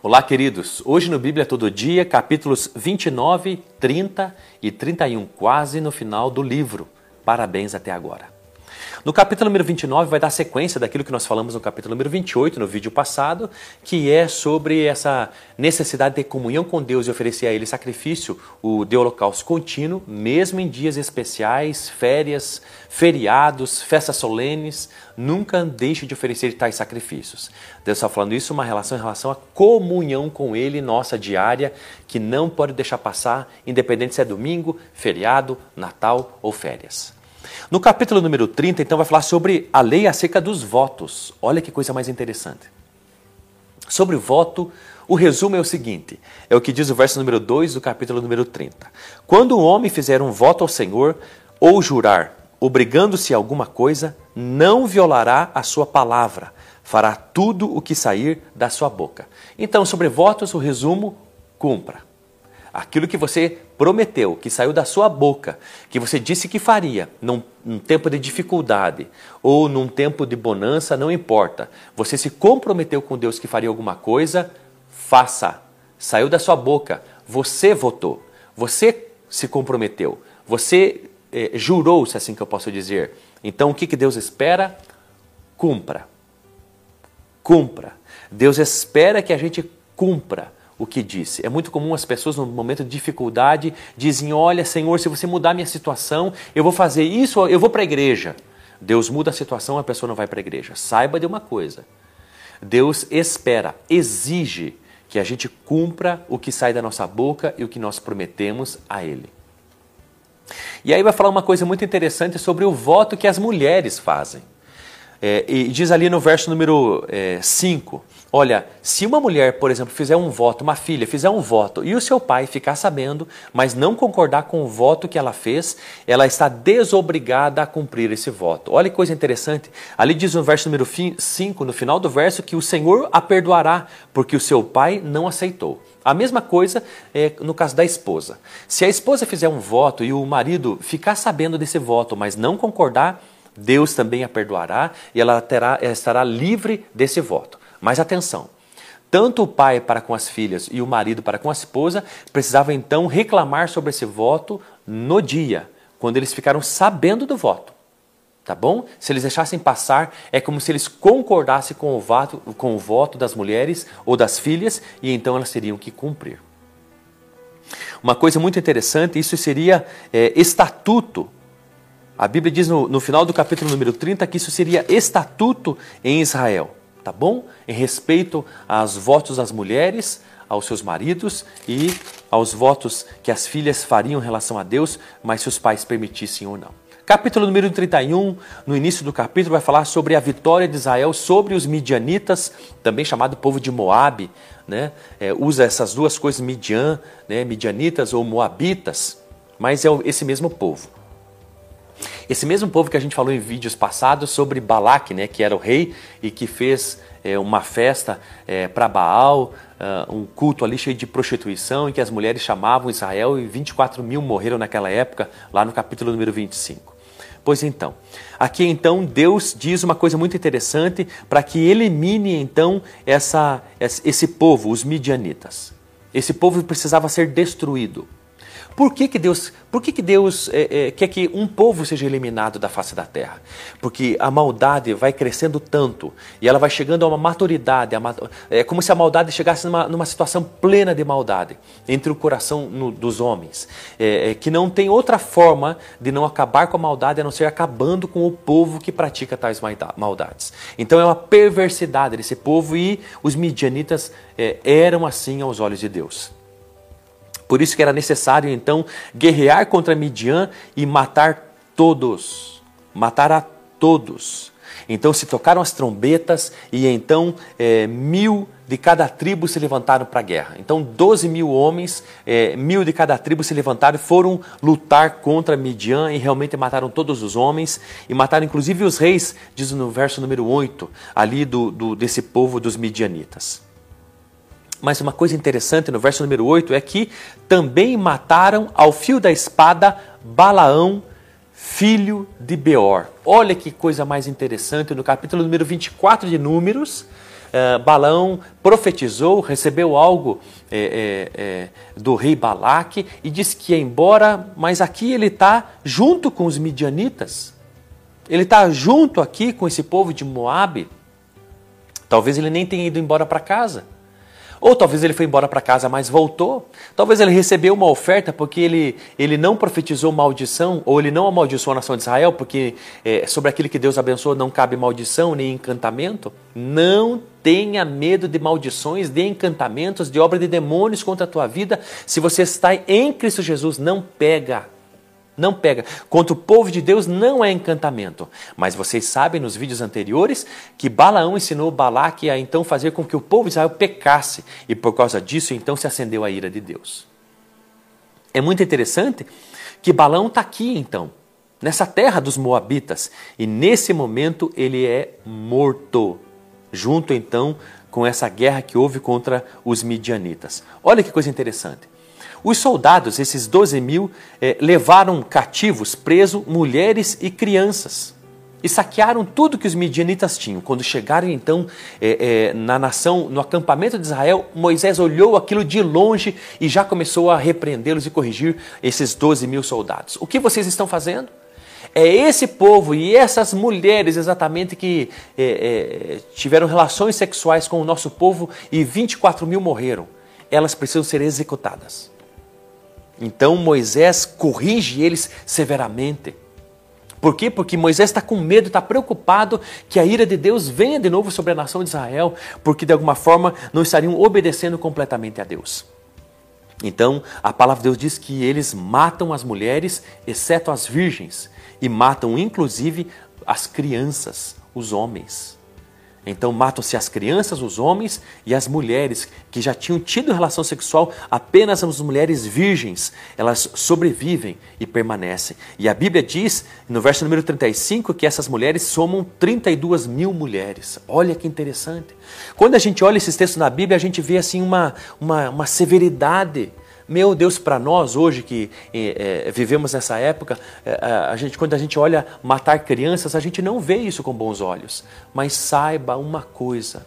Olá, queridos. Hoje no Bíblia Todo Dia, capítulos 29, 30 e 31, quase no final do livro. Parabéns até agora. No capítulo número 29 vai dar sequência daquilo que nós falamos no capítulo número 28, no vídeo passado, que é sobre essa necessidade de comunhão com Deus e oferecer a Ele sacrifício, o de holocausto contínuo, mesmo em dias especiais, férias, feriados, festas solenes, nunca deixe de oferecer tais sacrifícios. Deus está falando isso uma relação em relação à comunhão com Ele, nossa diária, que não pode deixar passar, independente se é domingo, feriado, Natal ou férias. No capítulo número 30, então, vai falar sobre a lei acerca dos votos. Olha que coisa mais interessante. Sobre o voto, o resumo é o seguinte: é o que diz o verso número 2 do capítulo número 30. Quando um homem fizer um voto ao Senhor ou jurar, obrigando-se a alguma coisa, não violará a sua palavra, fará tudo o que sair da sua boca. Então, sobre votos, o resumo: cumpra. Aquilo que você prometeu, que saiu da sua boca, que você disse que faria num, num, tempo de dificuldade ou num tempo de bonança, não importa. Você se comprometeu com Deus que faria alguma coisa, faça. Saiu da sua boca, você votou, você se comprometeu, você eh, jurou, se é assim que eu posso dizer. Então o que, que Deus espera? Cumpra. Cumpra. Deus espera que a gente cumpra o que disse. É muito comum as pessoas, no momento de dificuldade, dizem: Olha, Senhor, se você mudar minha situação, eu vou fazer isso, eu vou para a igreja. Deus muda a situação, a pessoa não vai para a igreja. Saiba de uma coisa: Deus espera, exige que a gente cumpra o que sai da nossa boca e o que nós prometemos a Ele. E aí vai falar uma coisa muito interessante sobre o voto que as mulheres fazem. É, e diz ali no verso número 5: é, Olha, se uma mulher, por exemplo, fizer um voto, uma filha fizer um voto e o seu pai ficar sabendo, mas não concordar com o voto que ela fez, ela está desobrigada a cumprir esse voto. Olha que coisa interessante. Ali diz no verso número 5, no final do verso, que o Senhor a perdoará, porque o seu pai não aceitou. A mesma coisa é no caso da esposa. Se a esposa fizer um voto e o marido ficar sabendo desse voto, mas não concordar, Deus também a perdoará e ela, terá, ela estará livre desse voto. Mas atenção, tanto o pai para com as filhas e o marido para com a esposa precisavam então reclamar sobre esse voto no dia, quando eles ficaram sabendo do voto. Tá bom? Se eles deixassem passar, é como se eles concordassem com o, voto, com o voto das mulheres ou das filhas e então elas teriam que cumprir. Uma coisa muito interessante, isso seria é, estatuto a Bíblia diz no, no, final do capítulo número 30 que isso seria estatuto em Israel, tá bom? Em respeito aos votos das mulheres, aos seus maridos e aos votos que as filhas fariam em relação a Deus, mas se os pais permitissem ou não. Capítulo número 31, no início do capítulo, vai falar sobre a vitória de Israel sobre os midianitas, também chamado povo de Moabe, né? É, usa essas duas coisas, Midian, né? midianitas ou moabitas, mas é esse mesmo povo. Esse mesmo povo que a gente falou em vídeos passados sobre Balaque, né, que era o rei e que fez é, uma festa é, para Baal, uh, um culto ali cheio de prostituição, em que as mulheres chamavam Israel e 24 mil morreram naquela época, lá no capítulo número 25. Pois então, aqui então Deus diz uma coisa muito interessante para que elimine então essa, esse povo, os midianitas. Esse povo precisava ser destruído. Por que, que Deus, por que que Deus é, é, quer que um povo seja eliminado da face da terra? Porque a maldade vai crescendo tanto e ela vai chegando a uma maturidade. A, é como se a maldade chegasse numa, numa situação plena de maldade entre o coração no, dos homens. É, é, que não tem outra forma de não acabar com a maldade a não ser acabando com o povo que pratica tais maldades. Então é uma perversidade desse povo e os midianitas é, eram assim aos olhos de Deus. Por isso que era necessário então guerrear contra Midian e matar todos. Matar a todos. Então se tocaram as trombetas e então é, mil de cada tribo se levantaram para a guerra. Então 12 mil homens, é, mil de cada tribo se levantaram e foram lutar contra Midian e realmente mataram todos os homens e mataram inclusive os reis, diz no verso número 8, ali do, do desse povo dos midianitas. Mas uma coisa interessante no verso número 8 é que também mataram ao fio da espada Balaão, filho de Beor. Olha que coisa mais interessante, no capítulo número 24 de Números, uh, Balaão profetizou, recebeu algo é, é, é, do rei Balaque e disse que ia embora, mas aqui ele está junto com os midianitas. Ele está junto aqui com esse povo de Moabe. Talvez ele nem tenha ido embora para casa. Ou talvez ele foi embora para casa, mas voltou. Talvez ele recebeu uma oferta porque ele, ele não profetizou maldição, ou ele não amaldiçoou a nação de Israel, porque é, sobre aquele que Deus abençoou não cabe maldição nem encantamento. Não tenha medo de maldições, de encantamentos, de obra de demônios contra a tua vida. Se você está em Cristo Jesus, não pega não pega. Contra o povo de Deus não é encantamento. Mas vocês sabem nos vídeos anteriores que Balaão ensinou Balaque a então fazer com que o povo de Israel pecasse. E por causa disso, então se acendeu a ira de Deus. É muito interessante que Balaão está aqui então, nessa terra dos Moabitas. E nesse momento ele é morto. Junto então com essa guerra que houve contra os midianitas. Olha que coisa interessante. Os soldados, esses 12 mil, eh, levaram cativos, presos, mulheres e crianças. E saquearam tudo que os midianitas tinham. Quando chegaram então eh, eh, na nação, no acampamento de Israel, Moisés olhou aquilo de longe e já começou a repreendê-los e corrigir esses 12 mil soldados. O que vocês estão fazendo? É esse povo e essas mulheres exatamente que tiveram relações sexuais com o nosso povo e 24 mil morreram. Elas precisam ser executadas. Então Moisés corrige eles severamente. Por quê? Porque Moisés está com medo, está preocupado que a ira de Deus venha de novo sobre a nação de Israel, porque de alguma forma não estariam obedecendo completamente a Deus. Então, a palavra de Deus diz que eles matam as mulheres, exceto as virgens, e matam inclusive as crianças, os homens. Então matam-se as crianças, os homens e as mulheres que já tinham tido relação sexual, apenas as mulheres virgens, elas sobrevivem e permanecem. E a Bíblia diz, no verso número 35, que essas mulheres somam 32 mil mulheres. Olha que interessante. Quando a gente olha esses textos na Bíblia, a gente vê assim uma, uma, uma severidade meu Deus, para nós hoje que é, vivemos nessa época, é, a gente, quando a gente olha matar crianças, a gente não vê isso com bons olhos. Mas saiba uma coisa: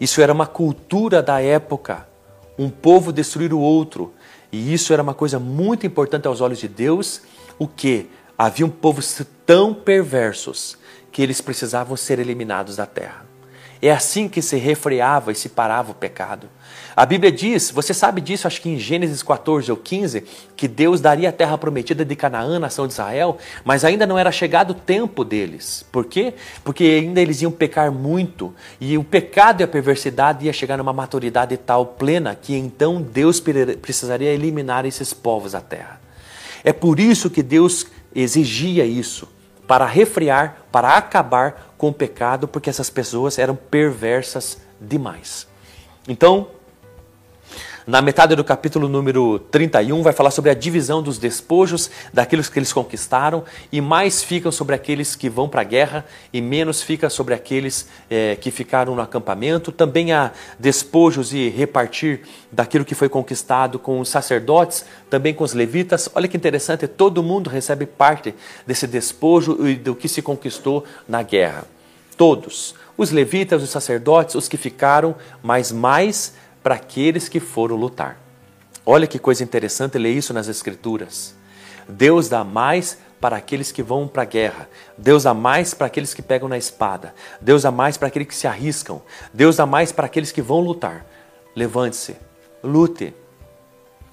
isso era uma cultura da época, um povo destruir o outro. E isso era uma coisa muito importante aos olhos de Deus, o que? Havia um povo tão perversos que eles precisavam ser eliminados da terra. É assim que se refreava e se parava o pecado. A Bíblia diz, você sabe disso, acho que em Gênesis 14 ou 15, que Deus daria a terra prometida de Canaã, nação de Israel, mas ainda não era chegado o tempo deles. Por quê? Porque ainda eles iam pecar muito, e o pecado e a perversidade ia chegar numa maturidade tal plena que então Deus precisaria eliminar esses povos da terra. É por isso que Deus exigia isso para refrear, para acabar com o pecado, porque essas pessoas eram perversas demais. Então, na metade do capítulo número 31, vai falar sobre a divisão dos despojos, daqueles que eles conquistaram, e mais ficam sobre aqueles que vão para a guerra, e menos fica sobre aqueles é, que ficaram no acampamento. Também há despojos e repartir daquilo que foi conquistado com os sacerdotes, também com os levitas. Olha que interessante, todo mundo recebe parte desse despojo e do que se conquistou na guerra. Todos. Os levitas, os sacerdotes, os que ficaram, mas mais para aqueles que foram lutar. Olha que coisa interessante ler isso nas Escrituras. Deus dá mais para aqueles que vão para a guerra. Deus dá mais para aqueles que pegam na espada. Deus dá mais para aqueles que se arriscam. Deus dá mais para aqueles que vão lutar. Levante-se, lute.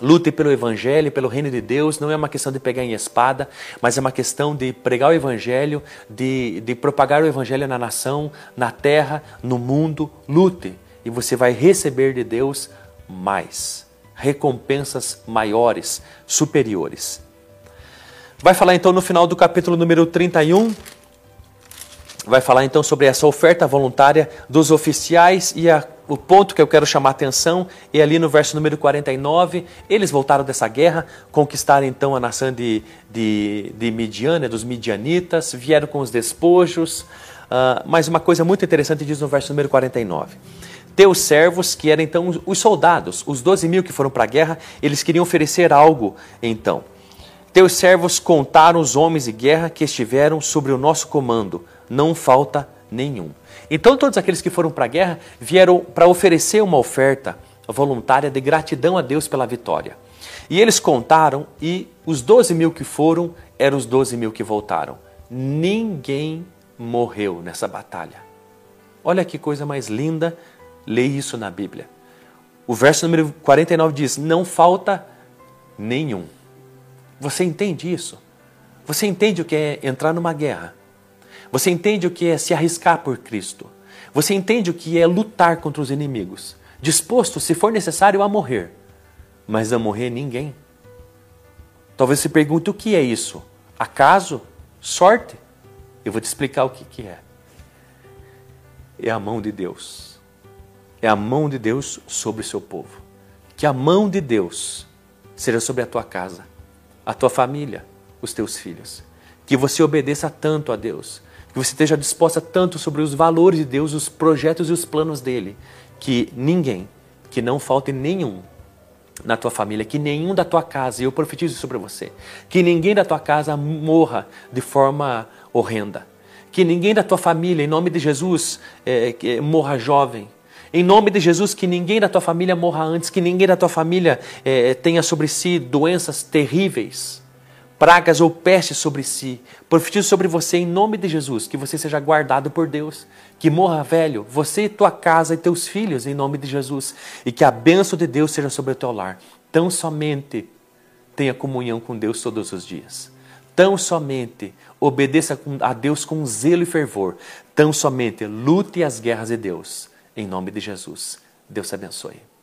Lute pelo Evangelho, pelo reino de Deus. Não é uma questão de pegar em espada, mas é uma questão de pregar o Evangelho, de, de propagar o Evangelho na nação, na terra, no mundo. Lute e você vai receber de Deus mais, recompensas maiores, superiores. Vai falar então no final do capítulo número 31, vai falar então sobre essa oferta voluntária dos oficiais e a, o ponto que eu quero chamar a atenção é ali no verso número 49. Eles voltaram dessa guerra, conquistaram então a nação de, de, de Midian, dos midianitas, vieram com os despojos. Uh, mas uma coisa muito interessante diz no verso número 49 teus servos, que eram então os soldados, os 12 mil que foram para a guerra, eles queriam oferecer algo então. Teus servos contaram os homens de guerra que estiveram sobre o nosso comando, não falta nenhum. Então todos aqueles que foram para a guerra vieram para oferecer uma oferta voluntária de gratidão a Deus pela vitória. E eles contaram e os 12 mil que foram eram os 12 mil que voltaram. Ninguém morreu nessa batalha. Olha que coisa mais linda ler isso na Bíblia. O verso número 49 diz: Não falta nenhum. Você entende isso? Você entende o que é entrar numa guerra? Você entende o que é se arriscar por Cristo? Você entende o que é lutar contra os inimigos? Disposto, se for necessário, a morrer, mas não morrer ninguém. Talvez se pergunte o que é isso? Acaso? Sorte? Eu vou te explicar o que, que é. É a mão de Deus. É a mão de Deus sobre o seu povo. Que a mão de Deus seja sobre a tua casa, a tua família, os teus filhos. Que você obedeça tanto a Deus, que você esteja disposta tanto sobre os valores de Deus, os projetos e os planos dele, que ninguém, que não falte nenhum na tua família, que nenhum da tua casa, e eu profetizo sobre você, que ninguém da tua casa morra de forma horrenda. Que ninguém da tua família, em nome de Jesus, é, morra jovem. Em nome de Jesus, que ninguém da tua família morra antes, que ninguém da tua família é, tenha sobre si doenças terríveis pragas ou pestes sobre si. Profetizo sobre você em nome de Jesus, que você seja guardado por Deus, que morra velho, você e tua casa e teus filhos em nome de Jesus, e que a bênção de Deus seja sobre o teu lar. Tão somente tenha comunhão com Deus todos os dias. Tão somente obedeça a Deus com zelo e fervor. Tão somente lute as guerras de Deus. Em nome de Jesus. Deus te abençoe.